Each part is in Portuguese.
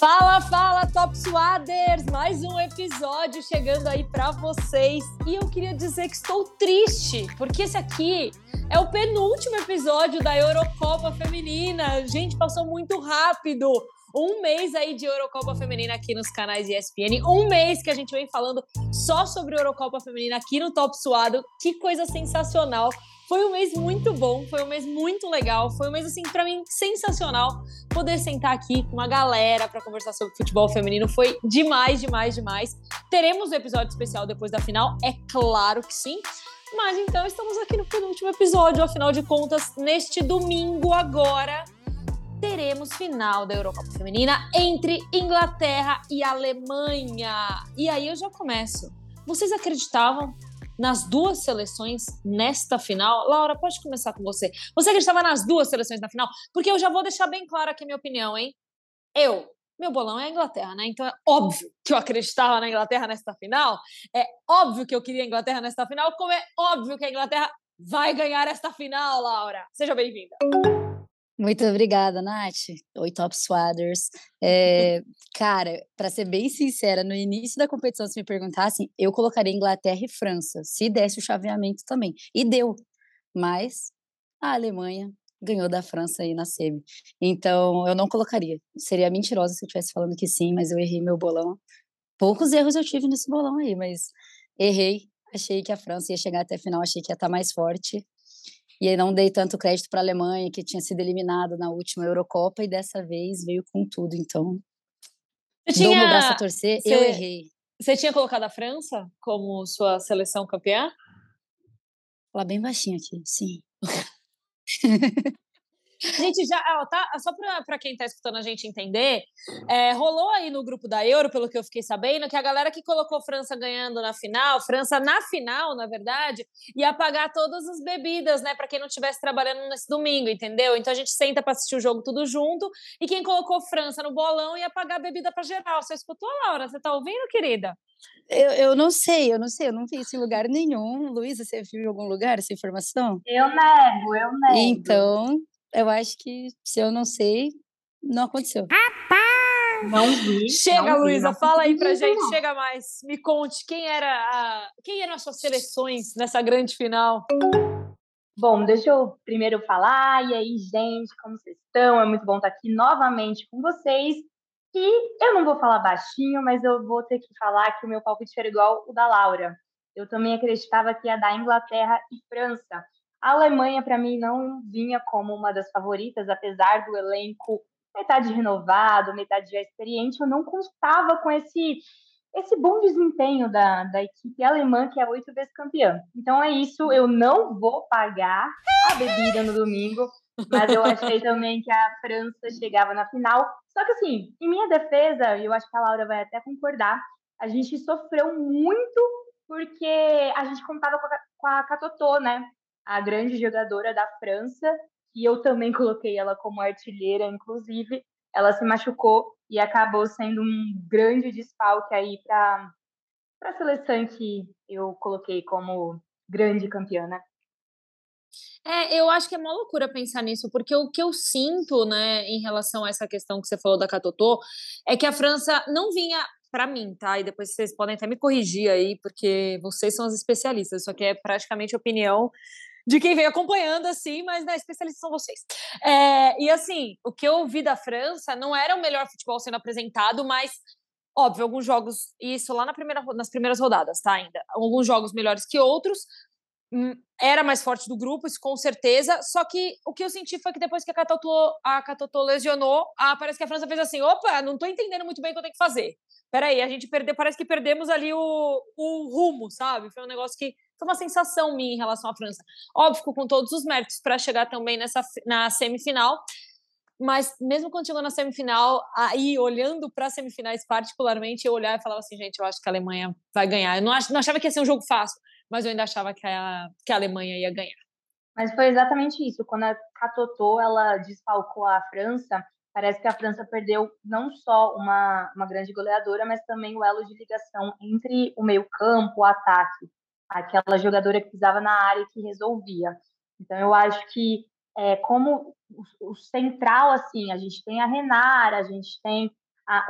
Fala, fala, Top Suaders! Mais um episódio chegando aí para vocês. E eu queria dizer que estou triste, porque esse aqui é o penúltimo episódio da Eurocopa Feminina. Gente, passou muito rápido. Um mês aí de Eurocopa Feminina aqui nos canais ESPN. Um mês que a gente vem falando só sobre Eurocopa Feminina aqui no Top Suado. Que coisa sensacional. Foi um mês muito bom, foi um mês muito legal, foi um mês assim para mim sensacional poder sentar aqui com uma galera para conversar sobre futebol feminino. Foi demais, demais, demais. Teremos um episódio especial depois da final, é claro que sim. Mas então estamos aqui no penúltimo episódio, afinal de contas, neste domingo agora teremos final da Eurocopa Feminina entre Inglaterra e Alemanha. E aí eu já começo. Vocês acreditavam nas duas seleções nesta final? Laura, pode começar com você. Você acreditava nas duas seleções na final? Porque eu já vou deixar bem claro aqui minha opinião, hein? Eu, meu bolão é a Inglaterra, né? Então é óbvio que eu acreditava na Inglaterra nesta final. É óbvio que eu queria a Inglaterra nesta final, como é óbvio que a Inglaterra vai ganhar esta final, Laura. Seja bem-vinda. Muito obrigada, Nath. Oi, Top Swaders. É, cara, para ser bem sincera, no início da competição, se me perguntassem, eu colocaria Inglaterra e França, se desse o chaveamento também. E deu. Mas a Alemanha ganhou da França aí na semi. Então, eu não colocaria. Seria mentirosa se eu estivesse falando que sim, mas eu errei meu bolão. Poucos erros eu tive nesse bolão aí, mas errei. Achei que a França ia chegar até a final, achei que ia estar tá mais forte. E aí não dei tanto crédito para a Alemanha, que tinha sido eliminada na última Eurocopa, e dessa vez veio com tudo. Então, você dou meu braço a torcer, você, eu errei. Você tinha colocado a França como sua seleção campeã? Falar bem baixinho aqui, sim. Gente, já, ó, tá, só para quem está escutando a gente entender, é, rolou aí no grupo da Euro, pelo que eu fiquei sabendo, que a galera que colocou França ganhando na final, França na final, na verdade, ia pagar todas as bebidas, né, para quem não estivesse trabalhando nesse domingo, entendeu? Então a gente senta para assistir o jogo tudo junto, e quem colocou França no bolão ia pagar a bebida para geral. Você escutou, Laura? Você tá ouvindo, querida? Eu, eu não sei, eu não sei, eu não vi isso em lugar nenhum. Luísa, você viu em algum lugar essa informação? Eu nego, eu nego. Então, eu acho que se eu não sei, não aconteceu. Não vi. Chega, Luísa, fala aí pra gente, não. chega mais. Me conte quem era a, quem eram as suas seleções nessa grande final. Bom, deixa eu primeiro falar. E aí, gente, como vocês estão? É muito bom estar aqui novamente com vocês. E eu não vou falar baixinho, mas eu vou ter que falar que o meu palpite era igual o da Laura. Eu também acreditava que ia dar Inglaterra e França. A Alemanha, para mim, não vinha como uma das favoritas, apesar do elenco metade renovado, metade já experiente, eu não contava com esse esse bom desempenho da, da equipe alemã, que é oito vezes campeã. Então é isso, eu não vou pagar a bebida no domingo, mas eu achei também que a França chegava na final. Só que assim, em minha defesa, e eu acho que a Laura vai até concordar, a gente sofreu muito porque a gente contava com a, com a Catotô, né? A grande jogadora da França, e eu também coloquei ela como artilheira, inclusive. Ela se machucou e acabou sendo um grande desfalque aí para a seleção que eu coloquei como grande campeã, né? É, eu acho que é uma loucura pensar nisso, porque o que eu sinto, né, em relação a essa questão que você falou da Catotô, é que a França não vinha para mim, tá? E depois vocês podem até me corrigir aí, porque vocês são as especialistas. Isso aqui é praticamente opinião de quem vem acompanhando, assim, mas na né, especialista são vocês. É, e assim, o que eu vi da França não era o melhor futebol sendo apresentado, mas óbvio, alguns jogos, isso lá na primeira, nas primeiras rodadas, tá? Ainda. Alguns jogos melhores que outros. Hum, era mais forte do grupo, isso com certeza. Só que o que eu senti foi que depois que a Catotô, a Catotô lesionou, a, parece que a França fez assim: opa, não tô entendendo muito bem o que eu tenho que fazer. Peraí, a gente perdeu, parece que perdemos ali o, o rumo, sabe? Foi um negócio que foi uma sensação minha em relação à França. Óbvio, com todos os méritos para chegar também nessa na semifinal. Mas mesmo quando chegou na semifinal, aí olhando para as semifinais particularmente, eu olhava e falava assim, gente, eu acho que a Alemanha vai ganhar. Eu não, ach, não achava que ia ser um jogo fácil, mas eu ainda achava que a, que a Alemanha ia ganhar. Mas foi exatamente isso. Quando a Catotô ela desfalcou a França, parece que a França perdeu não só uma, uma grande goleadora, mas também o elo de ligação entre o meio-campo, o ataque aquela jogadora que pisava na área que resolvia. Então eu acho que é, como o, central assim, a gente tem a Renara, a gente tem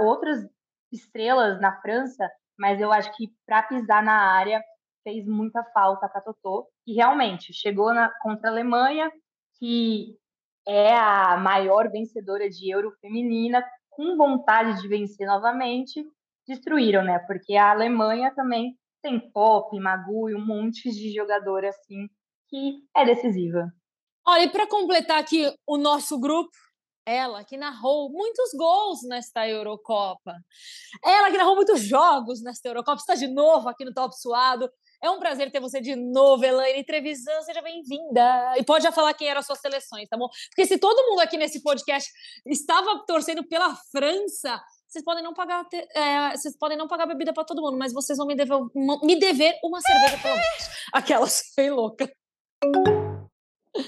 outras estrelas na França, mas eu acho que para pisar na área fez muita falta para Totó, que realmente chegou na, contra a Alemanha, que é a maior vencedora de Euro feminina, com vontade de vencer novamente, destruíram, né? Porque a Alemanha também tem Pop, Magu e um monte de jogador assim que é decisiva. Olha, e para completar aqui o nosso grupo, ela que narrou muitos gols nesta Eurocopa. Ela que narrou muitos jogos nesta Eurocopa. Está de novo aqui no Top Suado. É um prazer ter você de novo, Elaine Trevisan. Seja bem-vinda. E pode já falar quem eram as suas seleções, tá bom? Porque se todo mundo aqui nesse podcast estava torcendo pela França, vocês podem não pagar, é, vocês podem não pagar bebida para todo mundo, mas vocês vão me dever, me dever uma cerveja pelo menos. Aquelas foi louca.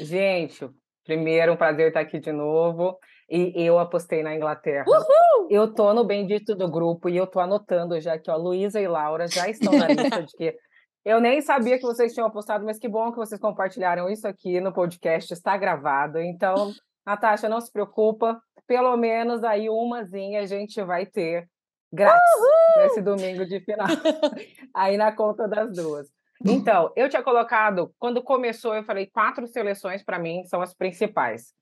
Gente, primeiro um prazer estar aqui de novo. E eu apostei na Inglaterra. Uhul! Eu tô no bendito do grupo e eu tô anotando já que ó, Luísa e Laura já estão na lista de que eu nem sabia que vocês tinham apostado, mas que bom que vocês compartilharam isso aqui no podcast, está gravado. Então, Natasha, não se preocupa, pelo menos aí umazinha a gente vai ter grátis Uhul! nesse domingo de final, aí na conta das duas. Então, eu tinha colocado, quando começou, eu falei quatro seleções para mim são as principais.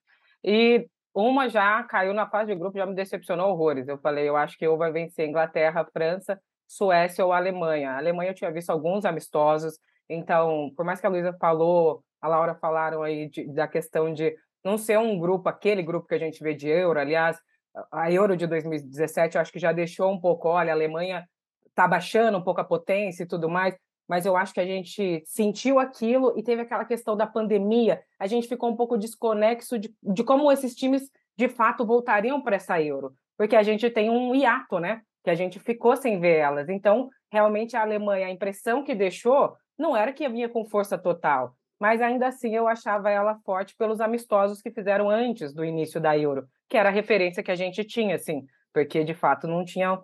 E uma já caiu na fase de grupo, já me decepcionou horrores. Eu falei, eu acho que eu vai vencer Inglaterra, França Suécia ou Alemanha. A Alemanha eu tinha visto alguns amistosos, então, por mais que a Luísa falou, a Laura falaram aí de, da questão de não ser um grupo, aquele grupo que a gente vê de Euro, aliás, a Euro de 2017 eu acho que já deixou um pouco, olha, a Alemanha está baixando um pouco a potência e tudo mais, mas eu acho que a gente sentiu aquilo e teve aquela questão da pandemia, a gente ficou um pouco desconexo de, de como esses times de fato voltariam para essa Euro, porque a gente tem um hiato, né? que a gente ficou sem ver elas. Então, realmente, a Alemanha, a impressão que deixou não era que vinha com força total, mas ainda assim eu achava ela forte pelos amistosos que fizeram antes do início da Euro, que era a referência que a gente tinha, assim, porque de fato não tinha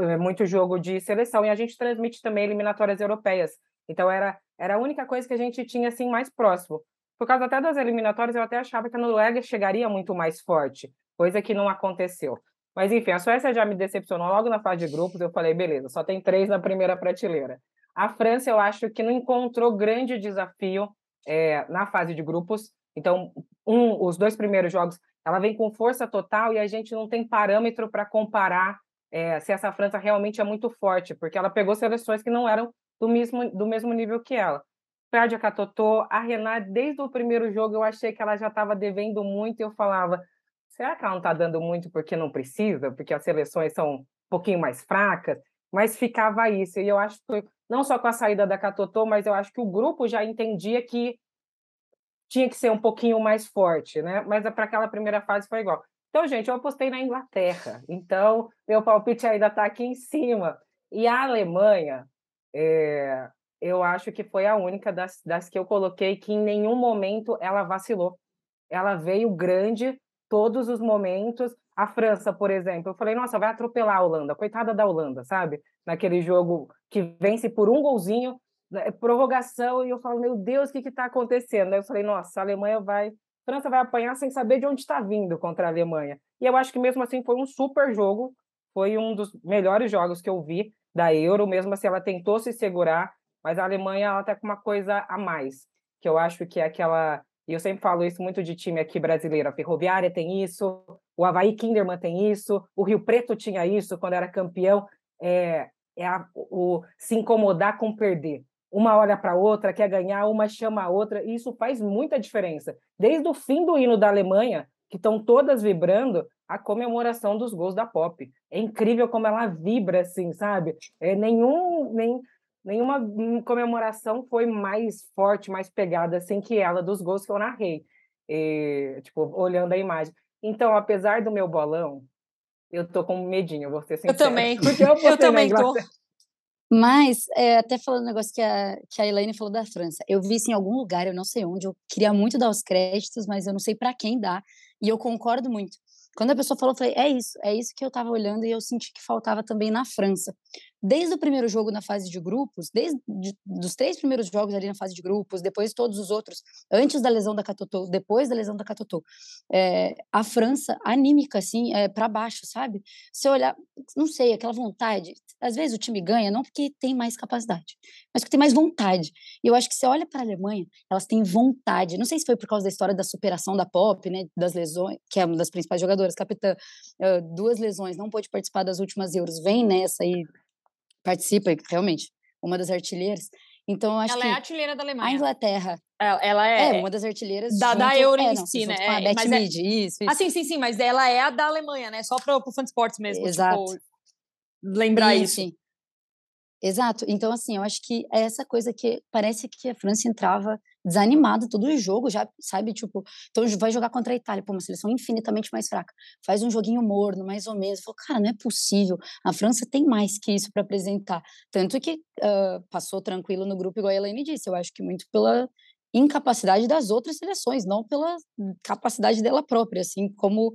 eh, muito jogo de seleção e a gente transmite também eliminatórias europeias. Então era era a única coisa que a gente tinha assim mais próximo. Por causa até das eliminatórias, eu até achava que a Noruega chegaria muito mais forte, coisa que não aconteceu. Mas enfim, a Suécia já me decepcionou logo na fase de grupos. Eu falei, beleza, só tem três na primeira prateleira. A França, eu acho que não encontrou grande desafio é, na fase de grupos. Então, um, os dois primeiros jogos, ela vem com força total e a gente não tem parâmetro para comparar é, se essa França realmente é muito forte, porque ela pegou seleções que não eram do mesmo, do mesmo nível que ela. Perde a Catotô, a Renate, desde o primeiro jogo, eu achei que ela já estava devendo muito e eu falava, será que ela não está dando muito porque não precisa, porque as seleções são um pouquinho mais fracas? Mas ficava isso. E eu acho que, não só com a saída da Catotô, mas eu acho que o grupo já entendia que tinha que ser um pouquinho mais forte, né? Mas para aquela primeira fase foi igual. Então, gente, eu apostei na Inglaterra. Então, meu palpite ainda está aqui em cima. E a Alemanha, é, eu acho que foi a única das, das que eu coloquei que em nenhum momento ela vacilou. Ela veio grande, todos os momentos. A França, por exemplo, eu falei, nossa, vai atropelar a Holanda, coitada da Holanda, sabe? Naquele jogo que vence por um golzinho, né, prorrogação, e eu falo, meu Deus, o que está acontecendo? Aí eu falei, nossa, a Alemanha vai. A França vai apanhar sem saber de onde está vindo contra a Alemanha. E eu acho que mesmo assim foi um super jogo, foi um dos melhores jogos que eu vi da Euro, mesmo assim ela tentou se segurar, mas a Alemanha ela tá com uma coisa a mais, que eu acho que é aquela e eu sempre falo isso muito de time aqui brasileiro. A Ferroviária tem isso, o Havaí Kinderman tem isso, o Rio Preto tinha isso quando era campeão. É, é a, o se incomodar com perder. Uma olha para outra, quer ganhar, uma chama a outra, e isso faz muita diferença. Desde o fim do hino da Alemanha, que estão todas vibrando, a comemoração dos gols da Pop. É incrível como ela vibra, assim, sabe? É, nenhum, nem, nenhuma comemoração foi mais forte, mais pegada assim que ela dos gols que eu narrei. E, tipo, olhando a imagem. Então, apesar do meu bolão, eu tô com medinho, vou ser sincera. Eu também. Eu, eu também tô. Mas, é, até falando um negócio que a, que a Elaine falou da França, eu vi isso em algum lugar, eu não sei onde, eu queria muito dar os créditos, mas eu não sei para quem dar, e eu concordo muito. Quando a pessoa falou, eu falei, é isso, é isso que eu estava olhando e eu senti que faltava também na França. Desde o primeiro jogo na fase de grupos, desde de, dos três primeiros jogos ali na fase de grupos, depois todos os outros, antes da lesão da Catotô, depois da lesão da Catotô, é, a França, anímica, assim, é, para baixo, sabe? Se olhar, não sei, aquela vontade, às vezes o time ganha não porque tem mais capacidade, mas porque tem mais vontade. E eu acho que você olha para a Alemanha, elas têm vontade. Não sei se foi por causa da história da superação da Pop, né, das lesões, que é uma das principais jogadoras, capitã, duas lesões, não pôde participar das últimas Euros, vem nessa e participa, realmente, uma das artilheiras. Então, eu acho ela que é artilheira da Alemanha. A Inglaterra. Ela, ela é, é, uma das artilheiras. Da, junto, da Euro é, em não, si, né? A é, Beth mas Mead, é, isso, isso. Ah, sim, sim, sim, mas ela é a da Alemanha, né? Só para o Fan Sports mesmo. Exato. Tipo, lembrar sim, isso. Sim. Exato. Então, assim, eu acho que é essa coisa que parece que a França entrava desanimada todo o jogo, já, sabe? Tipo, então vai jogar contra a Itália, pô, uma seleção infinitamente mais fraca. Faz um joguinho morno, mais ou menos. Falou, cara, não é possível. A França tem mais que isso para apresentar. Tanto que uh, passou tranquilo no grupo, igual a Elaine disse. Eu acho que muito pela incapacidade das outras seleções, não pela capacidade dela própria, assim, como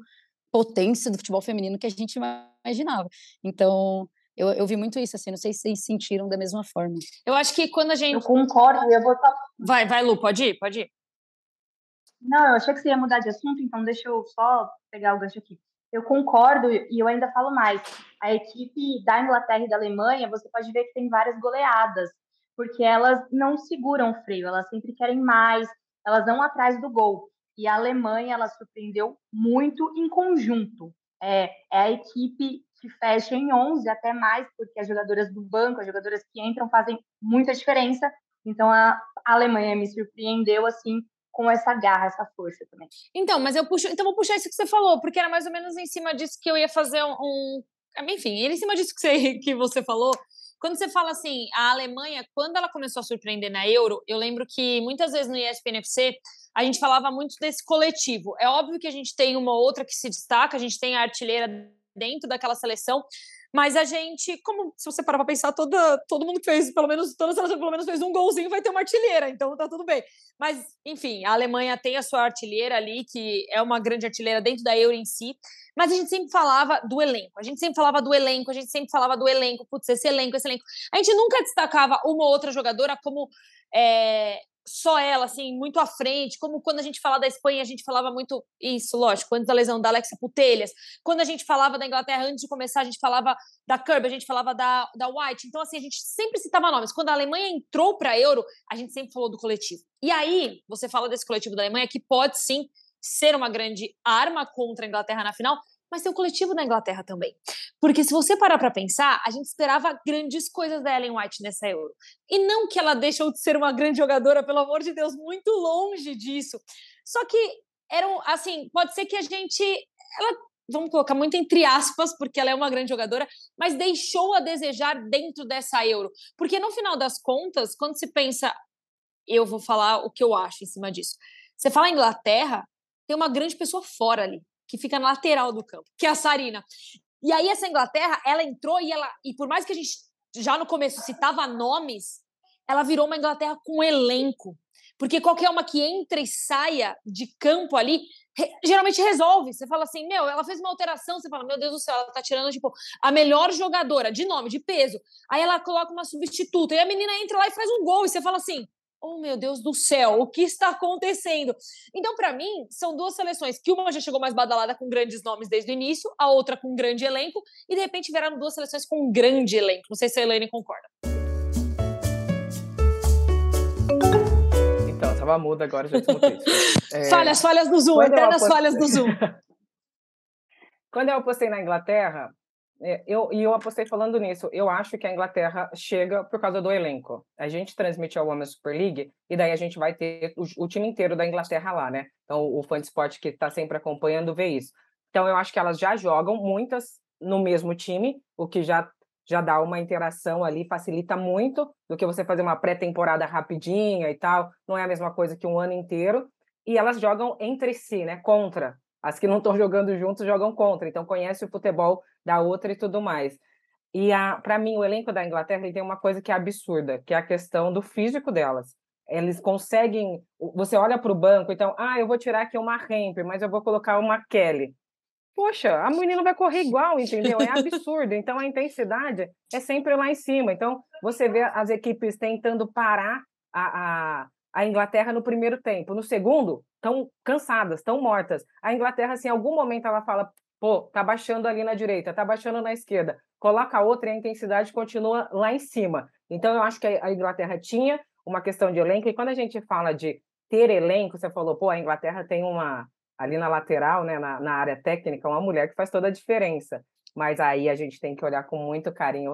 potência do futebol feminino que a gente imaginava. Então, eu, eu vi muito isso, assim, não sei se vocês sentiram da mesma forma. Eu acho que quando a gente. Eu concordo, eu vou. Vai, vai, Lu, pode ir, pode ir. Não, eu achei que você ia mudar de assunto, então deixa eu só pegar o gancho aqui. Eu concordo e eu ainda falo mais. A equipe da Inglaterra e da Alemanha, você pode ver que tem várias goleadas, porque elas não seguram o freio, elas sempre querem mais, elas vão atrás do gol. E a Alemanha, ela surpreendeu muito em conjunto. É, é a equipe que fecha em 11, até mais, porque as jogadoras do banco, as jogadoras que entram, fazem muita diferença. Então, a, Alemanha me surpreendeu, assim, com essa garra, essa força também. Então, mas eu puxo, então vou puxar isso que você falou, porque era mais ou menos em cima disso que eu ia fazer um, um enfim, em cima disso que você, que você falou, quando você fala assim, a Alemanha, quando ela começou a surpreender na Euro, eu lembro que muitas vezes no ESPNFC a gente falava muito desse coletivo. É óbvio que a gente tem uma outra que se destaca, a gente tem a artilheira dentro daquela seleção, mas a gente, como se você parar para pensar, toda, todo mundo que fez, pelo menos, toda seleção pelo menos fez um golzinho, vai ter uma artilheira, então tá tudo bem. Mas, enfim, a Alemanha tem a sua artilheira ali, que é uma grande artilheira dentro da Euro em si, mas a gente sempre falava do elenco, a gente sempre falava do elenco, a gente sempre falava do elenco, putz, esse elenco, esse elenco. A gente nunca destacava uma ou outra jogadora como é, só ela, assim, muito à frente, como quando a gente fala da Espanha, a gente falava muito isso, lógico, antes da lesão da Alexa Putelhas, quando a gente falava da Inglaterra, antes de começar, a gente falava da Kirby, a gente falava da, da White, então, assim, a gente sempre citava nomes. Quando a Alemanha entrou para a Euro, a gente sempre falou do coletivo. E aí, você fala desse coletivo da Alemanha, que pode sim ser uma grande arma contra a Inglaterra na final, mas tem o coletivo da Inglaterra também. Porque se você parar para pensar, a gente esperava grandes coisas da Ellen White nessa Euro. E não que ela deixou de ser uma grande jogadora, pelo amor de Deus, muito longe disso. Só que eram, assim, pode ser que a gente ela vamos colocar muito entre aspas, porque ela é uma grande jogadora, mas deixou a desejar dentro dessa Euro. Porque no final das contas, quando se pensa, eu vou falar o que eu acho em cima disso. Você fala Inglaterra, tem uma grande pessoa fora ali que fica na lateral do campo, que é a Sarina. E aí essa Inglaterra, ela entrou e ela e por mais que a gente já no começo citava nomes, ela virou uma Inglaterra com elenco. Porque qualquer uma que entra e saia de campo ali, geralmente resolve. Você fala assim, meu, ela fez uma alteração, você fala, meu Deus do céu, ela tá tirando, tipo, a melhor jogadora de nome, de peso. Aí ela coloca uma substituta, e a menina entra lá e faz um gol, e você fala assim, oh meu Deus do céu, o que está acontecendo? Então, para mim, são duas seleções que uma já chegou mais badalada com grandes nomes desde o início, a outra com um grande elenco, e de repente vieram duas seleções com um grande elenco. Não sei se a Elaine concorda. Então, tava muda agora, já desmutei. é... Falhas, falhas do Zoom, eternas apostei... falhas do Zoom. Quando eu apostei na Inglaterra, eu, e eu apostei falando nisso. Eu acho que a Inglaterra chega por causa do elenco. A gente transmite a Women's Super League e daí a gente vai ter o, o time inteiro da Inglaterra lá, né? Então o fã de esporte que está sempre acompanhando vê isso. Então eu acho que elas já jogam muitas no mesmo time, o que já já dá uma interação ali, facilita muito do que você fazer uma pré-temporada rapidinha e tal. Não é a mesma coisa que um ano inteiro. E elas jogam entre si, né? Contra. As que não estão jogando juntos jogam contra, então conhece o futebol da outra e tudo mais. E para mim, o elenco da Inglaterra ele tem uma coisa que é absurda, que é a questão do físico delas. Eles conseguem. Você olha para o banco, então, ah, eu vou tirar aqui uma Hemp, mas eu vou colocar uma Kelly. poxa, a menina vai correr igual, entendeu? É absurdo. Então a intensidade é sempre lá em cima. Então você vê as equipes tentando parar a, a, a Inglaterra no primeiro tempo. No segundo, estão cansadas, estão mortas. A Inglaterra, assim, em algum momento ela fala, pô, tá baixando ali na direita, tá baixando na esquerda. Coloca outra e a intensidade continua lá em cima. Então eu acho que a Inglaterra tinha uma questão de elenco. E quando a gente fala de ter elenco, você falou, pô, a Inglaterra tem uma ali na lateral, né, na, na área técnica, uma mulher que faz toda a diferença. Mas aí a gente tem que olhar com muito carinho,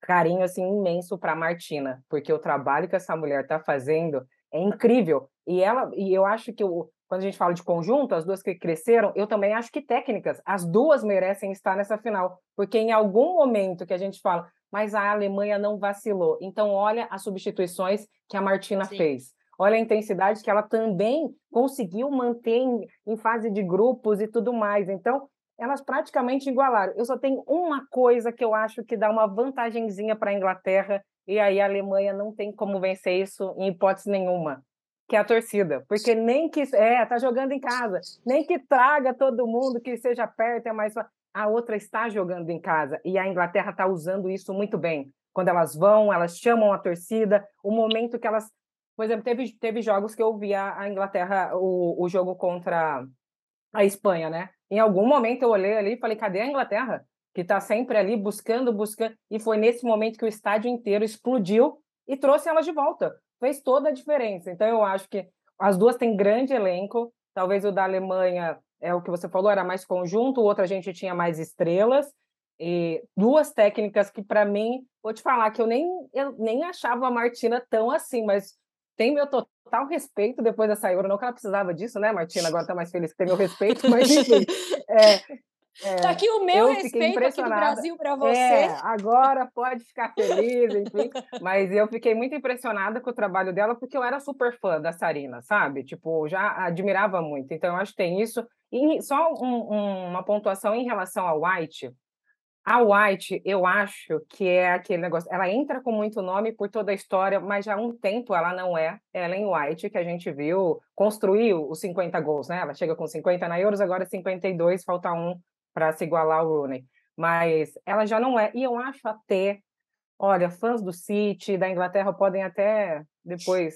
carinho assim imenso para Martina, porque o trabalho que essa mulher está fazendo é incrível. E ela e eu acho que o, quando a gente fala de conjunto, as duas que cresceram, eu também acho que técnicas, as duas merecem estar nessa final, porque em algum momento que a gente fala, mas a Alemanha não vacilou. Então olha as substituições que a Martina Sim. fez. Olha a intensidade que ela também conseguiu manter em, em fase de grupos e tudo mais. Então, elas praticamente igualaram. Eu só tenho uma coisa que eu acho que dá uma vantagenzinha para a Inglaterra, e aí a Alemanha não tem como vencer isso em hipótese nenhuma, que é a torcida. Porque nem que. É, tá jogando em casa, nem que traga todo mundo, que seja perto, é mais. A outra está jogando em casa, e a Inglaterra está usando isso muito bem. Quando elas vão, elas chamam a torcida, o momento que elas por exemplo, teve, teve jogos que eu vi a, a Inglaterra, o, o jogo contra a Espanha, né? Em algum momento eu olhei ali e falei, cadê a Inglaterra? Que está sempre ali buscando, buscando. E foi nesse momento que o estádio inteiro explodiu e trouxe elas de volta. Fez toda a diferença. Então eu acho que as duas têm grande elenco. Talvez o da Alemanha, é o que você falou, era mais conjunto, o outro a gente tinha mais estrelas. E duas técnicas que, para mim, vou te falar que eu nem, eu nem achava a Martina tão assim, mas tem meu total respeito depois dessa Euro. Não que ela precisava disso, né, Martina? Agora está mais feliz que tem meu respeito, mas enfim. É, é, tá aqui o meu respeito aqui do Brasil para você. É, agora pode ficar feliz, enfim. Mas eu fiquei muito impressionada com o trabalho dela, porque eu era super fã da Sarina, sabe? Tipo, já admirava muito. Então, eu acho que tem isso. E só um, um, uma pontuação em relação ao White. A White, eu acho que é aquele negócio. Ela entra com muito nome por toda a história, mas já há um tempo ela não é Ellen White, que a gente viu, construiu os 50 gols, né? Ela chega com 50 na Euros, agora 52, falta um para se igualar ao Rooney. Mas ela já não é. E eu acho até, olha, fãs do City, da Inglaterra, podem até depois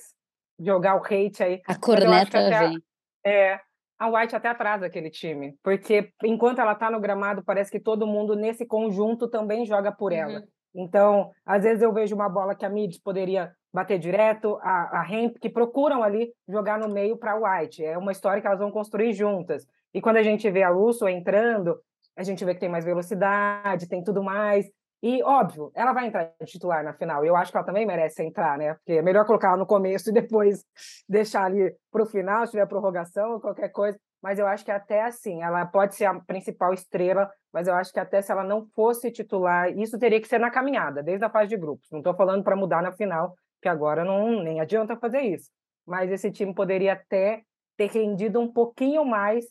jogar o hate aí. A corneta vem. É, a White até atrasa aquele time, porque enquanto ela está no gramado, parece que todo mundo nesse conjunto também joga por ela. Uhum. Então, às vezes eu vejo uma bola que a Mids poderia bater direto, a, a Hemp, que procuram ali jogar no meio para a White. É uma história que elas vão construir juntas. E quando a gente vê a Russo entrando, a gente vê que tem mais velocidade, tem tudo mais. E, óbvio, ela vai entrar titular na final. Eu acho que ela também merece entrar, né? Porque é melhor colocar ela no começo e depois deixar ali para o final, se tiver prorrogação ou qualquer coisa. Mas eu acho que até assim, ela pode ser a principal estrela, mas eu acho que até se ela não fosse titular, isso teria que ser na caminhada, desde a fase de grupos. Não estou falando para mudar na final, que agora não nem adianta fazer isso. Mas esse time poderia até ter rendido um pouquinho mais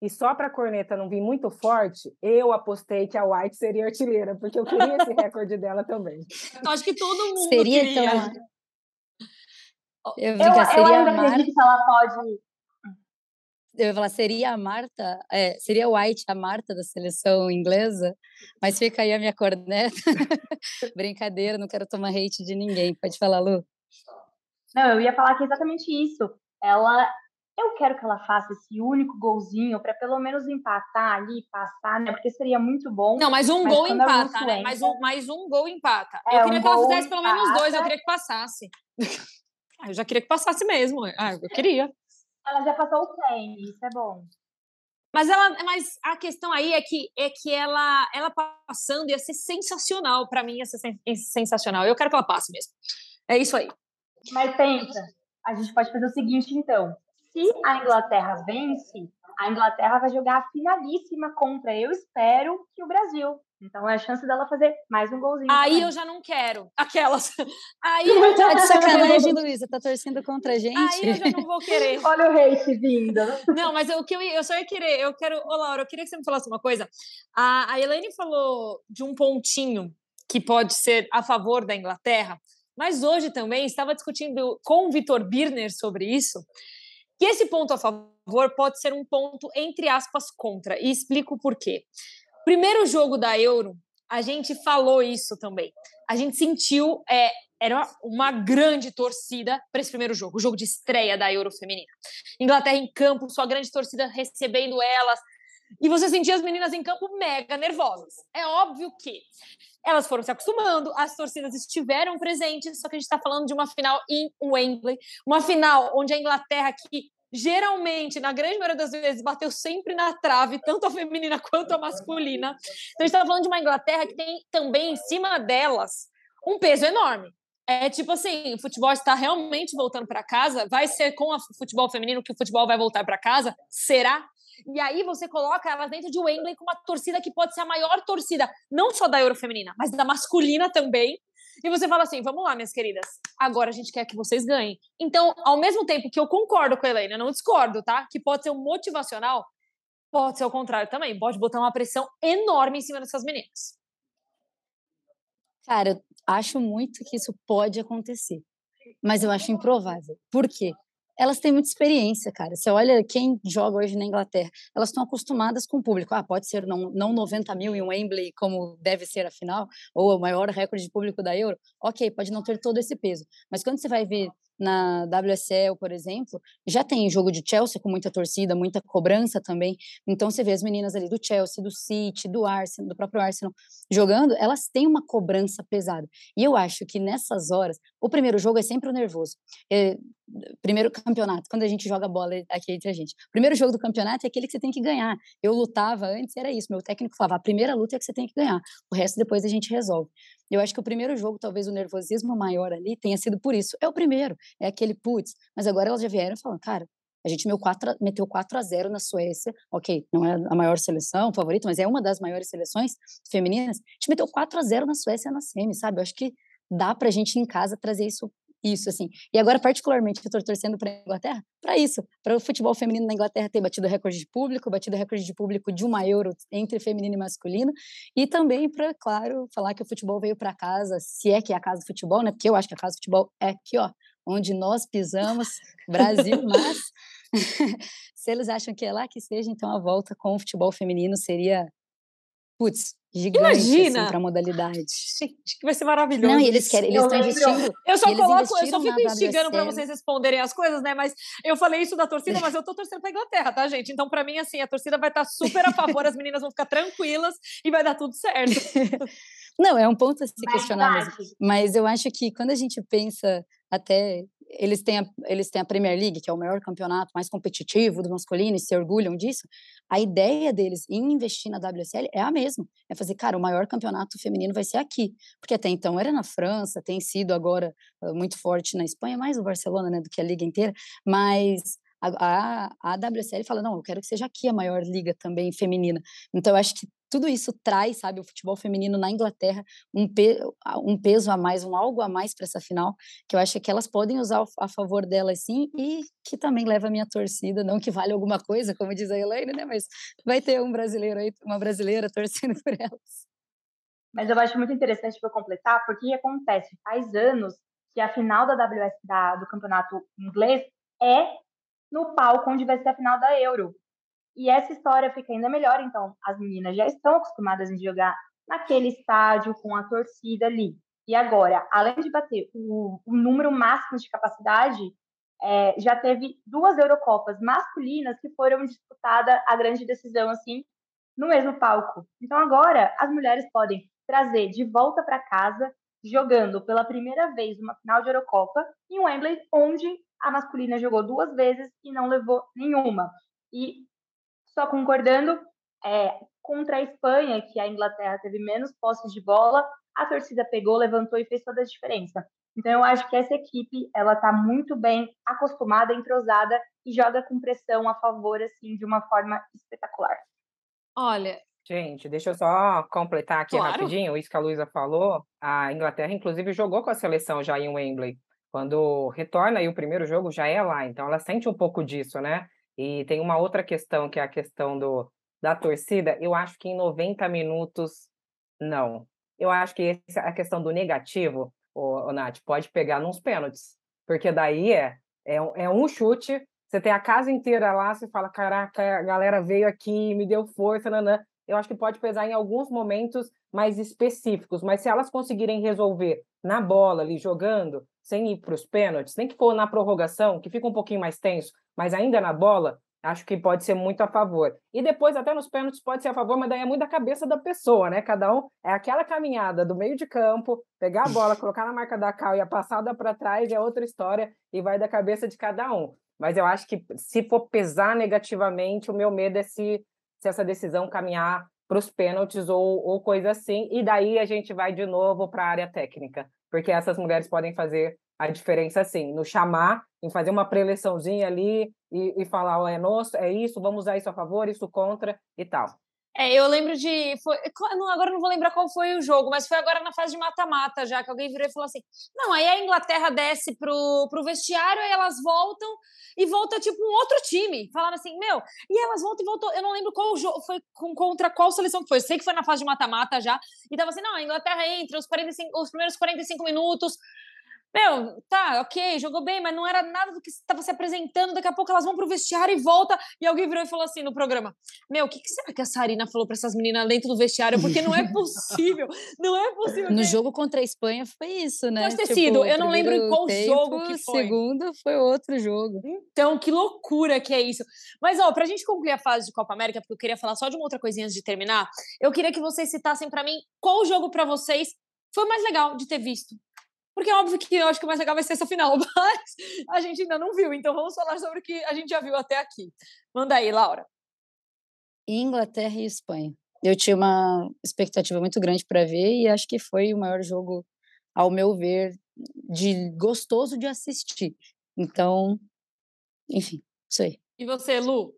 e só para a corneta não vir muito forte, eu apostei que a White seria artilheira, porque eu queria esse recorde dela também. Eu acho que todo mundo seria queria. Então... Eu, eu, eu ainda Marta... acredito que ela pode... Eu ia falar, seria a Marta, é, seria a White a Marta da seleção inglesa, mas fica aí a minha corneta. Brincadeira, não quero tomar hate de ninguém. Pode falar, Lu. Não, eu ia falar que é exatamente isso. Ela eu quero que ela faça esse único golzinho para pelo menos empatar ali, passar, né? Porque seria muito bom. Não, mas um mas gol empata, né? Mais um, mais um gol empata. É, eu queria um que ela fizesse pelo menos dois, eu queria que passasse. eu já queria que passasse mesmo. Ah, eu queria. Ela já passou o 100, isso é bom. Mas ela, mas a questão aí é que é que ela, ela passando ia ser sensacional para mim, ia ser sensacional. Eu quero que ela passe mesmo. É isso aí. Mas pensa, a gente pode fazer o seguinte então se a Inglaterra vence, a Inglaterra vai jogar a finalíssima contra, eu espero, que o Brasil. Então é a chance dela fazer mais um golzinho. Aí também. eu já não quero. Aquelas. Aí eu já... Tá de sacanagem, Luísa. Tá torcendo contra a gente. Aí eu já não vou querer. Olha o hate vindo. Não, mas o que eu, eu só ia querer. Eu quero. Ô, Laura, eu queria que você me falasse uma coisa. A, a Elaine falou de um pontinho que pode ser a favor da Inglaterra. Mas hoje também estava discutindo com o Vitor Birner sobre isso que esse ponto a favor pode ser um ponto, entre aspas, contra. E explico por quê. Primeiro jogo da Euro, a gente falou isso também. A gente sentiu, é, era uma grande torcida para esse primeiro jogo, o jogo de estreia da Euro Feminina. Inglaterra em campo, sua grande torcida recebendo elas. E você sentia as meninas em campo mega nervosas. É óbvio que elas foram se acostumando, as torcidas estiveram presentes, só que a gente está falando de uma final em Wembley, uma final onde a Inglaterra, que geralmente, na grande maioria das vezes, bateu sempre na trave, tanto a feminina quanto a masculina. Então, a gente está falando de uma Inglaterra que tem também em cima delas um peso enorme. É tipo assim, o futebol está realmente voltando para casa. Vai ser com o futebol feminino que o futebol vai voltar para casa? Será? E aí você coloca elas dentro de Wembley com uma torcida que pode ser a maior torcida, não só da Euro feminina, mas da masculina também. E você fala assim: vamos lá, minhas queridas, agora a gente quer que vocês ganhem. Então, ao mesmo tempo que eu concordo com a Helena, não discordo, tá? Que pode ser um motivacional, pode ser o contrário também. Pode botar uma pressão enorme em cima dessas meninas. Cara, eu acho muito que isso pode acontecer, mas eu acho improvável. Por quê? Elas têm muita experiência, cara. Você olha quem joga hoje na Inglaterra, elas estão acostumadas com o público. Ah, pode ser não, não 90 mil em Wembley, como deve ser a final, ou o maior recorde de público da Euro. Ok, pode não ter todo esse peso. Mas quando você vai ver na WSL, por exemplo, já tem jogo de Chelsea com muita torcida, muita cobrança também. Então você vê as meninas ali do Chelsea, do City, do Arsenal, do próprio Arsenal jogando, elas têm uma cobrança pesada. E eu acho que nessas horas, o primeiro jogo é sempre o nervoso. É, primeiro campeonato, quando a gente joga bola aqui entre a gente. Primeiro jogo do campeonato é aquele que você tem que ganhar. Eu lutava antes, era isso. Meu técnico falava: a primeira luta é que você tem que ganhar. O resto depois a gente resolve. Eu acho que o primeiro jogo, talvez o nervosismo maior ali tenha sido por isso. É o primeiro, é aquele putz. Mas agora elas já vieram falando, cara, a gente meteu 4, meteu 4 a 0 na Suécia. Ok, não é a maior seleção favorita, mas é uma das maiores seleções femininas. A gente meteu 4 a 0 na Suécia na semi, sabe? Eu acho que dá pra gente em casa trazer isso isso, assim. E agora, particularmente, eu estou torcendo para a Inglaterra para isso, para o futebol feminino na Inglaterra ter batido recorde de público, batido recorde de público de uma euro entre feminino e masculino, e também para, claro, falar que o futebol veio para casa, se é que é a casa do futebol, né? Porque eu acho que a casa do futebol é aqui, ó, onde nós pisamos, Brasil, mas se eles acham que é lá que seja, então a volta com o futebol feminino seria, putz, gigante assim, Imagina! Assim, para modalidade. Gente, que vai ser maravilhoso. Não, e eles querem, eles estão investindo. Eu só coloco, eu só fico instigando para vocês responderem as coisas, né? Mas eu falei isso da torcida, mas eu tô torcendo para Inglaterra, tá, gente? Então, para mim, assim, a torcida vai estar tá super a favor, as meninas vão ficar tranquilas e vai dar tudo certo. Não, é um ponto a se questionar mesmo. Mas eu acho que quando a gente pensa até eles têm, a, eles têm a Premier League, que é o maior campeonato mais competitivo do masculino, e se orgulham disso. A ideia deles em investir na WSL é a mesma. É fazer, cara, o maior campeonato feminino vai ser aqui. Porque até então era na França, tem sido agora uh, muito forte na Espanha, mais o Barcelona, né, do que a liga inteira. Mas a, a, a WSL fala, não, eu quero que seja aqui a maior liga também feminina. Então, eu acho que tudo isso traz, sabe, o futebol feminino na Inglaterra um, pe um peso a mais, um algo a mais para essa final, que eu acho que elas podem usar a favor delas sim, e que também leva a minha torcida, não que vale alguma coisa, como diz a Elaine, né, mas vai ter um brasileiro aí, uma brasileira torcendo por elas. Mas eu acho muito interessante para completar, porque acontece, faz anos que a final da WS da, do campeonato inglês é no palco onde vai ser a final da Euro. E essa história fica ainda melhor, então as meninas já estão acostumadas a jogar naquele estádio com a torcida ali. E agora, além de bater o, o número máximo de capacidade, é, já teve duas Eurocopas masculinas que foram disputadas a grande decisão assim no mesmo palco. Então agora as mulheres podem trazer de volta para casa jogando pela primeira vez uma final de Eurocopa em Wembley, onde a masculina jogou duas vezes e não levou nenhuma. E só concordando, é, contra a Espanha, que a Inglaterra teve menos posses de bola, a torcida pegou, levantou e fez toda a diferença. Então eu acho que essa equipe ela está muito bem acostumada, entrosada e joga com pressão a favor assim de uma forma espetacular. Olha, Gente, deixa eu só completar aqui claro. rapidinho isso que a Luísa falou. A Inglaterra, inclusive, jogou com a seleção já em Wembley. Quando retorna aí o primeiro jogo, já é lá. Então, ela sente um pouco disso, né? E tem uma outra questão, que é a questão do, da torcida. Eu acho que em 90 minutos, não. Eu acho que essa, a questão do negativo, o, o Nath, pode pegar nos pênaltis. Porque daí é, é, é um chute você tem a casa inteira lá, você fala, caraca, a galera veio aqui, me deu força, nanã. Eu acho que pode pesar em alguns momentos mais específicos, mas se elas conseguirem resolver na bola ali, jogando, sem ir para os pênaltis, nem que for na prorrogação, que fica um pouquinho mais tenso, mas ainda na bola, acho que pode ser muito a favor. E depois, até nos pênaltis, pode ser a favor, mas daí é muito da cabeça da pessoa, né? Cada um é aquela caminhada do meio de campo, pegar a bola, colocar na marca da cal e a passada para trás é outra história e vai da cabeça de cada um. Mas eu acho que se for pesar negativamente, o meu medo é se, se essa decisão caminhar para os pênaltis ou, ou coisa assim, e daí a gente vai de novo para a área técnica, porque essas mulheres podem fazer a diferença assim, no chamar, em fazer uma preleçãozinha ali e, e falar, oh, é nosso, é isso, vamos usar isso a favor, isso contra e tal. É, eu lembro de. Foi, agora não vou lembrar qual foi o jogo, mas foi agora na fase de mata-mata, já que alguém virou e falou assim: não, aí a Inglaterra desce pro, pro vestiário, aí elas voltam e volta tipo um outro time. Falaram assim, meu, e elas voltam e voltam. Eu não lembro qual jogo foi com, contra qual seleção que foi. Eu sei que foi na fase de mata-mata já. E tava assim: não, a Inglaterra entra os, 45, os primeiros 45 minutos meu, tá, ok, jogou bem, mas não era nada do que estava se apresentando. Daqui a pouco elas vão pro vestiário e volta. E alguém virou e falou assim no programa: Meu, o que, que será que a Sarina falou para essas meninas dentro do vestiário? Porque não é possível, não é possível. No jogo contra a Espanha foi isso, né? Pode ter tipo, sido, eu não lembro em qual tempo, jogo que foi. segundo foi outro jogo. Então, que loucura que é isso. Mas, ó, pra gente concluir a fase de Copa América, porque eu queria falar só de uma outra coisinha antes de terminar, eu queria que vocês citassem para mim qual jogo para vocês foi mais legal de ter visto porque é óbvio que eu acho que o mais legal vai ser essa final, mas a gente ainda não viu, então vamos falar sobre o que a gente já viu até aqui. Manda aí, Laura. Inglaterra e Espanha. Eu tinha uma expectativa muito grande para ver e acho que foi o maior jogo, ao meu ver, de gostoso de assistir. Então, enfim, isso aí. E você, Lu?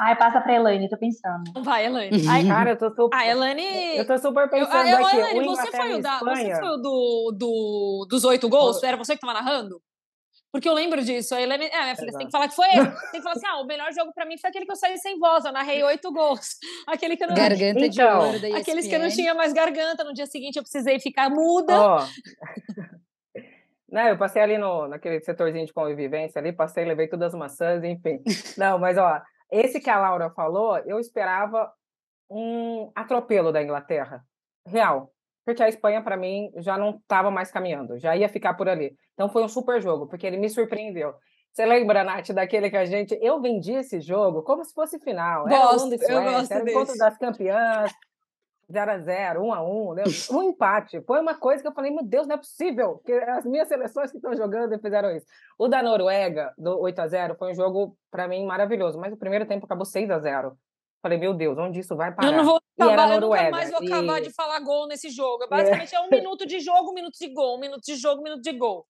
Ai, passa pra Elaine, tô pensando. Vai, Elaine. Ai, cara, eu tô super. A Elaine. Eu tô super pensando eu, aqui. Elaine, você foi o, da, você foi o do, do, dos oito gols? Era você que tava narrando? Porque eu lembro disso. A Elaine. É, minha filha, você tem que falar que foi esse. Você tem que falar assim: ah, o melhor jogo pra mim foi aquele que eu saí sem voz. Eu narrei oito gols. Aquele que eu não. Garganta então, de ouro da Aqueles que eu não tinha mais garganta. No dia seguinte eu precisei ficar muda. Ó. Não, eu passei ali no, naquele setorzinho de convivência ali, passei, levei todas as maçãs, enfim. Não, mas ó, esse que a Laura falou, eu esperava um atropelo da Inglaterra, real. Porque a Espanha, para mim, já não estava mais caminhando, já ia ficar por ali. Então foi um super jogo, porque ele me surpreendeu. Você lembra, Nath, daquele que a gente. Eu vendi esse jogo como se fosse final. Gosto, era eu gosto era o encontro das campeãs. 0 a 0 1 a 1 né? um empate. Foi uma coisa que eu falei, meu Deus, não é possível que as minhas seleções que estão jogando fizeram isso. O da Noruega, do 8 a 0 foi um jogo, para mim, maravilhoso, mas o primeiro tempo acabou 6 a 0 Falei, meu Deus, onde isso vai parar? Eu não vou acabar, eu nunca mais vou acabar e... de falar gol nesse jogo. É basicamente é. é um minuto de jogo, um minuto de gol, um minuto de jogo, um minuto de gol.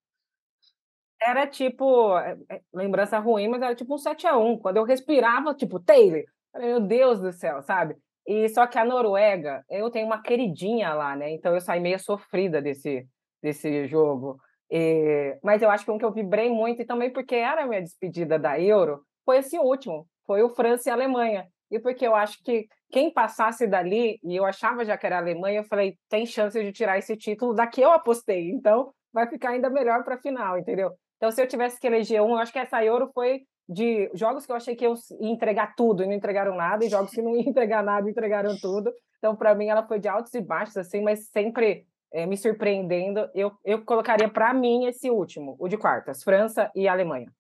Era tipo, é, é, lembrança ruim, mas era tipo um 7 a 1 Quando eu respirava, tipo, Taylor, falei, meu Deus do céu, sabe? E só que a Noruega, eu tenho uma queridinha lá, né? Então eu saí meio sofrida desse, desse jogo. E, mas eu acho que um que eu vibrei muito, e também porque era a minha despedida da Euro, foi esse último, foi o França e Alemanha. E porque eu acho que quem passasse dali, e eu achava já que era a Alemanha, eu falei, tem chance de tirar esse título daqui eu apostei, então vai ficar ainda melhor para a final, entendeu? Então, se eu tivesse que eleger um, eu acho que essa Euro foi de jogos que eu achei que eu ia entregar tudo e não entregaram nada, e jogos que não iam entregar nada e entregaram tudo. Então, para mim, ela foi de altos e baixos, assim, mas sempre é, me surpreendendo. Eu, eu colocaria para mim esse último, o de quartas, França e Alemanha.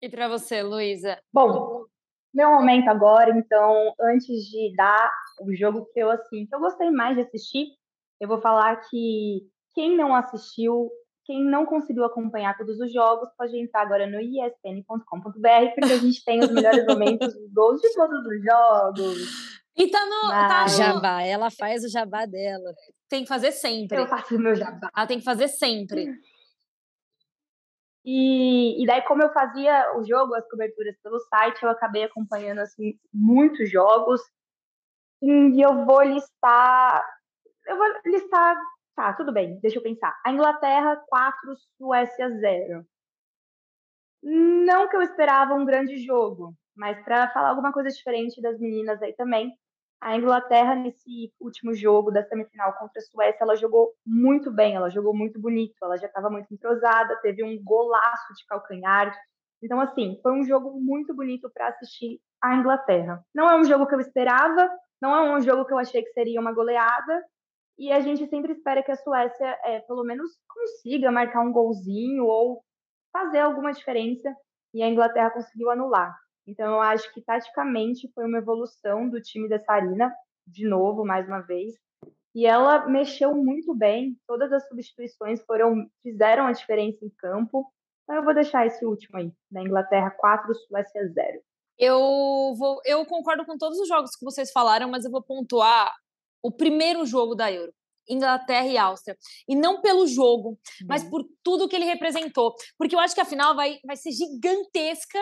E para você, Luísa? Bom, meu momento agora, então, antes de dar o jogo que eu assim, que eu gostei mais de assistir, eu vou falar que quem não assistiu quem não conseguiu acompanhar todos os jogos pode entrar agora no espn.com.br, porque a gente tem os melhores momentos, os gols de todos os jogos. E tá no, tá no... Jabá, ela faz o jabá dela. Tem que fazer sempre. Eu faço o meu jabá. Ela tem que fazer sempre. E, e daí, como eu fazia o jogo, as coberturas pelo site, eu acabei acompanhando assim, muitos jogos. E eu vou listar. Eu vou listar Tá, tudo bem, deixa eu pensar. A Inglaterra, 4, Suécia 0. Não que eu esperava um grande jogo, mas para falar alguma coisa diferente das meninas aí também, a Inglaterra, nesse último jogo da semifinal contra a Suécia, ela jogou muito bem, ela jogou muito bonito, ela já estava muito entrosada, teve um golaço de calcanhar. Então, assim, foi um jogo muito bonito para assistir a Inglaterra. Não é um jogo que eu esperava, não é um jogo que eu achei que seria uma goleada, e a gente sempre espera que a Suécia, é, pelo menos, consiga marcar um golzinho ou fazer alguma diferença, e a Inglaterra conseguiu anular. Então, eu acho que taticamente foi uma evolução do time da Sarina, de novo, mais uma vez. E ela mexeu muito bem, todas as substituições foram fizeram a diferença em campo. Então, eu vou deixar esse último aí, da Inglaterra 4, Suécia 0. Eu, vou, eu concordo com todos os jogos que vocês falaram, mas eu vou pontuar o primeiro jogo da Euro. Inglaterra e Áustria. E não pelo jogo, uhum. mas por tudo que ele representou. Porque eu acho que a final vai, vai ser gigantesca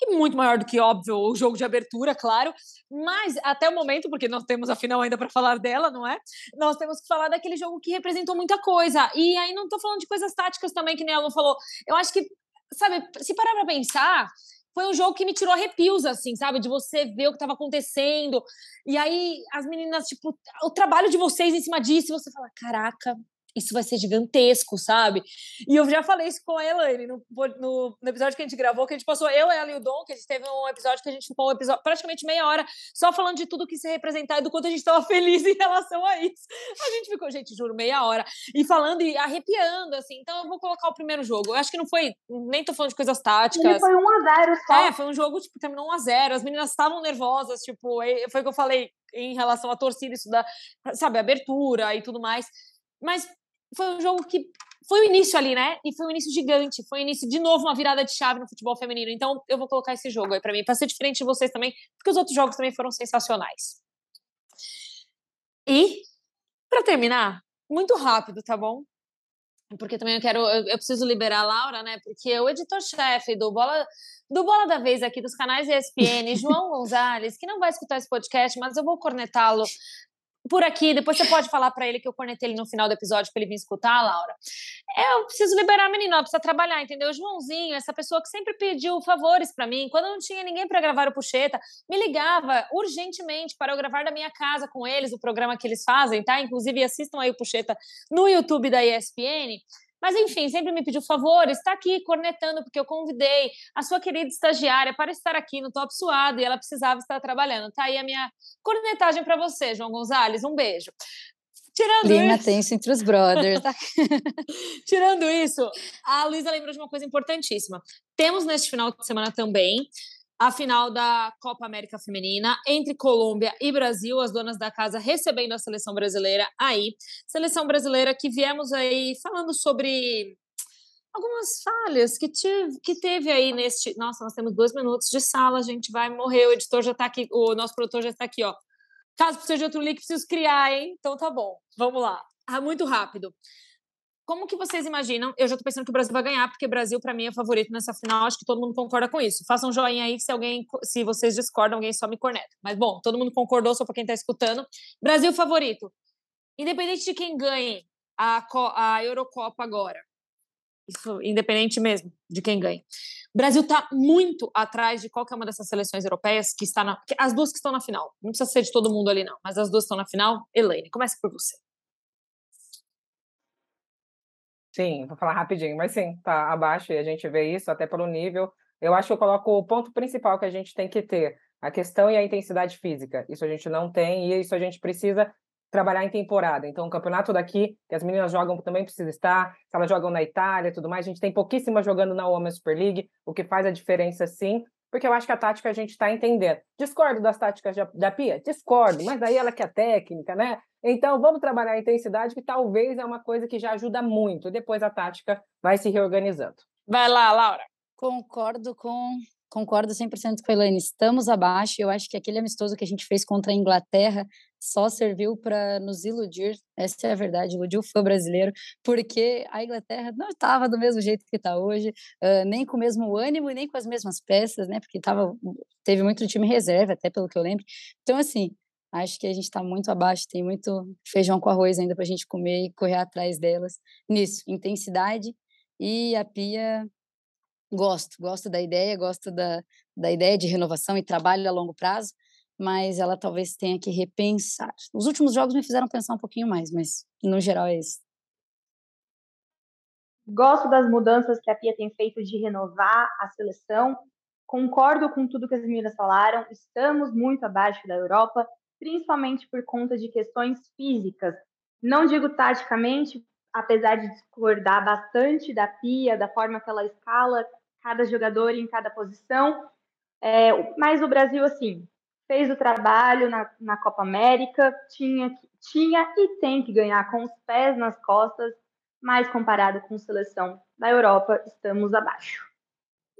e muito maior do que, óbvio, o jogo de abertura, claro. Mas até o momento, porque nós temos a final ainda para falar dela, não é? Nós temos que falar daquele jogo que representou muita coisa. E aí não estou falando de coisas táticas também, que nem ela falou. Eu acho que, sabe, se parar para pensar, foi um jogo que me tirou arrepios, assim, sabe? De você ver o que estava acontecendo. E aí, as meninas, tipo, o trabalho de vocês em cima disso, e você fala: caraca, isso vai ser gigantesco, sabe? E eu já falei isso com a Elaine no, no, no, episódio que a gente gravou, que a gente passou, eu, ela e o Dom, que a gente teve um episódio que a gente ficou um episódio, praticamente meia hora só falando de tudo que se representar e do quanto a gente estava feliz em relação a isso. A gente ficou, gente, juro, meia hora. E falando e arrepiando, assim. Então eu vou colocar o primeiro jogo. Eu acho que não foi, nem tô falando de coisas táticas. Ele foi 1x0 só. É, foi um jogo, tipo, terminou 1x0. As meninas estavam nervosas, tipo, foi o que eu falei em relação à torcida, isso da, sabe, abertura e tudo mais. Mas foi um jogo que foi o início ali, né? E foi um início gigante, foi o início de novo uma virada de chave no futebol feminino. Então eu vou colocar esse jogo aí para mim, para ser diferente de vocês também, porque os outros jogos também foram sensacionais. E para terminar, muito rápido, tá bom? Porque também eu quero, eu, eu preciso liberar a Laura, né? Porque o editor-chefe do Bola do Bola da Vez aqui dos canais ESPN, João Gonzalez, que não vai escutar esse podcast, mas eu vou cornetá-lo por aqui, depois você pode falar para ele que eu cornetei ele no final do episódio para ele vir escutar, Laura. Eu preciso liberar a menina, ela precisa trabalhar, entendeu? Joãozinho, essa pessoa que sempre pediu favores para mim, quando não tinha ninguém para gravar o Puxeta, me ligava urgentemente para eu gravar da minha casa com eles, o programa que eles fazem, tá? Inclusive assistam aí o Puxeta no YouTube da ESPN. Mas, enfim, sempre me pediu favores, está aqui cornetando, porque eu convidei a sua querida estagiária para estar aqui no Top Suado e ela precisava estar trabalhando. Tá aí a minha cornetagem para você, João Gonzalez. Um beijo. Tirando Clima isso... tenso entre os brothers. Tá? Tirando isso, a Luísa lembrou de uma coisa importantíssima. Temos neste final de semana também a final da Copa América Feminina entre Colômbia e Brasil, as donas da casa recebendo a seleção brasileira aí. Seleção brasileira que viemos aí falando sobre algumas falhas que, tive, que teve aí neste. Nossa, nós temos dois minutos de sala, a gente vai morrer. O editor já está aqui, o nosso produtor já está aqui, ó. Caso precise de outro link, preciso criar, hein? Então tá bom, vamos lá. Ah, muito rápido. Como que vocês imaginam? Eu já tô pensando que o Brasil vai ganhar, porque o Brasil, para mim, é favorito nessa final. Acho que todo mundo concorda com isso. Façam um joinha aí se alguém, se vocês discordam, alguém só me corneta. Mas bom, todo mundo concordou, só para quem tá escutando. Brasil favorito. Independente de quem ganhe a, a Eurocopa agora. Isso, independente mesmo de quem ganhe. O Brasil está muito atrás de qualquer uma dessas seleções europeias que está na. As duas que estão na final. Não precisa ser de todo mundo ali, não. Mas as duas estão na final. Elaine, comece por você. Sim, vou falar rapidinho, mas sim, tá abaixo e a gente vê isso até pelo nível. Eu acho que eu coloco o ponto principal que a gente tem que ter, a questão e a intensidade física. Isso a gente não tem e isso a gente precisa trabalhar em temporada. Então, o campeonato daqui, que as meninas jogam, também precisa estar. Se elas jogam na Itália e tudo mais, a gente tem pouquíssimas jogando na Women's Super League, o que faz a diferença sim, porque eu acho que a tática a gente está entendendo. Discordo das táticas da Pia? Discordo, mas daí ela que é técnica, né? Então, vamos trabalhar a intensidade, que talvez é uma coisa que já ajuda muito. Depois a tática vai se reorganizando. Vai lá, Laura. Concordo com concordo 100% com a Elaine. Estamos abaixo. Eu acho que aquele amistoso que a gente fez contra a Inglaterra só serviu para nos iludir. Essa é a verdade, iludiu o fã brasileiro, porque a Inglaterra não estava do mesmo jeito que está hoje, uh, nem com o mesmo ânimo e nem com as mesmas peças, né? Porque tava, teve muito time reserva, até pelo que eu lembro. Então, assim, Acho que a gente está muito abaixo, tem muito feijão com arroz ainda para a gente comer e correr atrás delas. Nisso, intensidade e a Pia, gosto, gosto da ideia, gosto da, da ideia de renovação e trabalho a longo prazo, mas ela talvez tenha que repensar. Os últimos jogos me fizeram pensar um pouquinho mais, mas no geral é isso. Gosto das mudanças que a Pia tem feito de renovar a seleção. Concordo com tudo que as meninas falaram. Estamos muito abaixo da Europa, principalmente por conta de questões físicas. Não digo taticamente, apesar de discordar bastante da Pia, da forma que ela escala cada jogador em cada posição. É, mas o Brasil, assim, fez o trabalho na, na Copa América, tinha, tinha e tem que ganhar com os pés nas costas, mas comparado com seleção da Europa, estamos abaixo.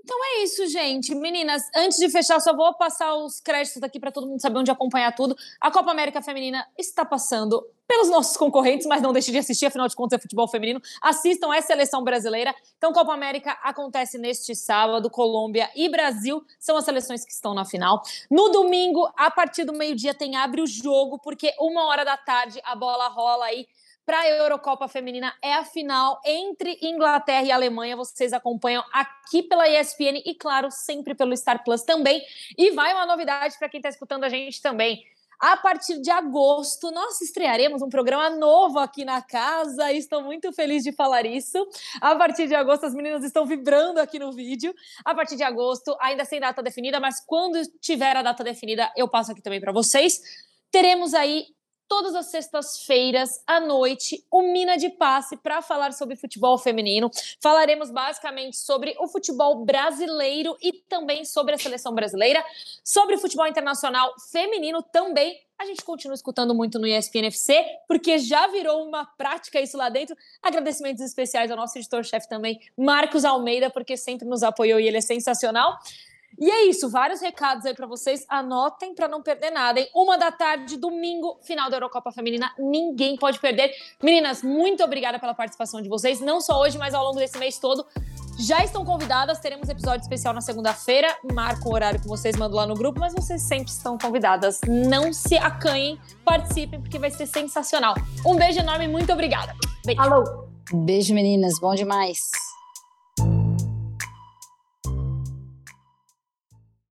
Então é isso, gente. Meninas, antes de fechar, só vou passar os créditos aqui para todo mundo saber onde acompanhar tudo. A Copa América Feminina está passando pelos nossos concorrentes, mas não deixe de assistir, afinal de contas é futebol feminino. Assistam, é seleção brasileira. Então, Copa América acontece neste sábado. Colômbia e Brasil são as seleções que estão na final. No domingo, a partir do meio-dia, tem abre o jogo, porque uma hora da tarde a bola rola aí para a Eurocopa Feminina é a final entre Inglaterra e Alemanha. Vocês acompanham aqui pela ESPN e, claro, sempre pelo Star Plus também. E vai uma novidade para quem está escutando a gente também. A partir de agosto, nós estrearemos um programa novo aqui na casa. Estou muito feliz de falar isso. A partir de agosto, as meninas estão vibrando aqui no vídeo. A partir de agosto, ainda sem data definida, mas quando tiver a data definida, eu passo aqui também para vocês. Teremos aí todas as sextas-feiras à noite o Mina de Passe para falar sobre futebol feminino. Falaremos basicamente sobre o futebol brasileiro e também sobre a seleção brasileira, sobre o futebol internacional feminino também. A gente continua escutando muito no ESPN FC, porque já virou uma prática isso lá dentro. Agradecimentos especiais ao nosso editor-chefe também, Marcos Almeida, porque sempre nos apoiou e ele é sensacional. E é isso, vários recados aí para vocês. Anotem para não perder nada, hein? Uma da tarde, domingo, final da Eurocopa Feminina. Ninguém pode perder. Meninas, muito obrigada pela participação de vocês, não só hoje, mas ao longo desse mês todo. Já estão convidadas, teremos episódio especial na segunda-feira. Marco o horário que vocês mandam lá no grupo, mas vocês sempre estão convidadas. Não se acanhem, participem, porque vai ser sensacional. Um beijo enorme, muito obrigada. Beijo. Alô. Beijo, meninas. Bom demais.